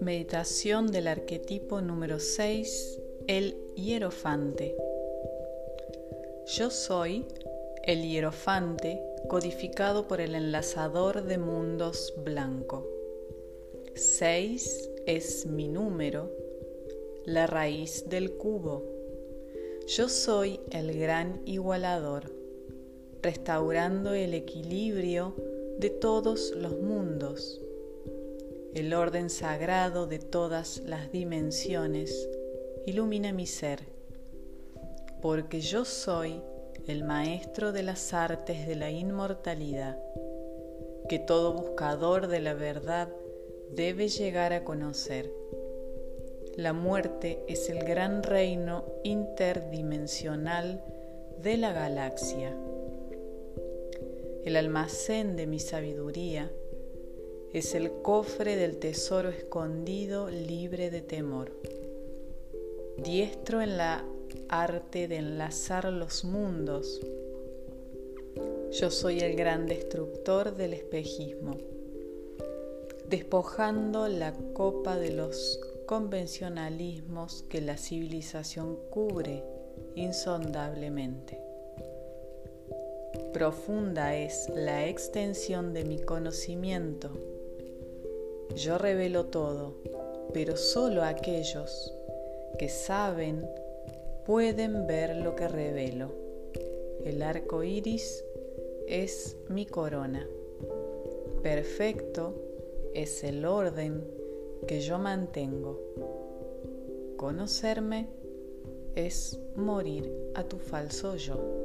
Meditación del arquetipo número 6, el hierofante. Yo soy el hierofante codificado por el enlazador de mundos blanco. 6 es mi número, la raíz del cubo. Yo soy el gran igualador, restaurando el equilibrio de todos los mundos el orden sagrado de todas las dimensiones ilumina mi ser, porque yo soy el maestro de las artes de la inmortalidad, que todo buscador de la verdad debe llegar a conocer. La muerte es el gran reino interdimensional de la galaxia. El almacén de mi sabiduría es el cofre del tesoro escondido libre de temor. Diestro en la arte de enlazar los mundos, yo soy el gran destructor del espejismo, despojando la copa de los convencionalismos que la civilización cubre insondablemente. Profunda es la extensión de mi conocimiento yo revelo todo, pero solo aquellos que saben pueden ver lo que revelo. El arco iris es mi corona. Perfecto es el orden que yo mantengo. Conocerme es morir a tu falso yo.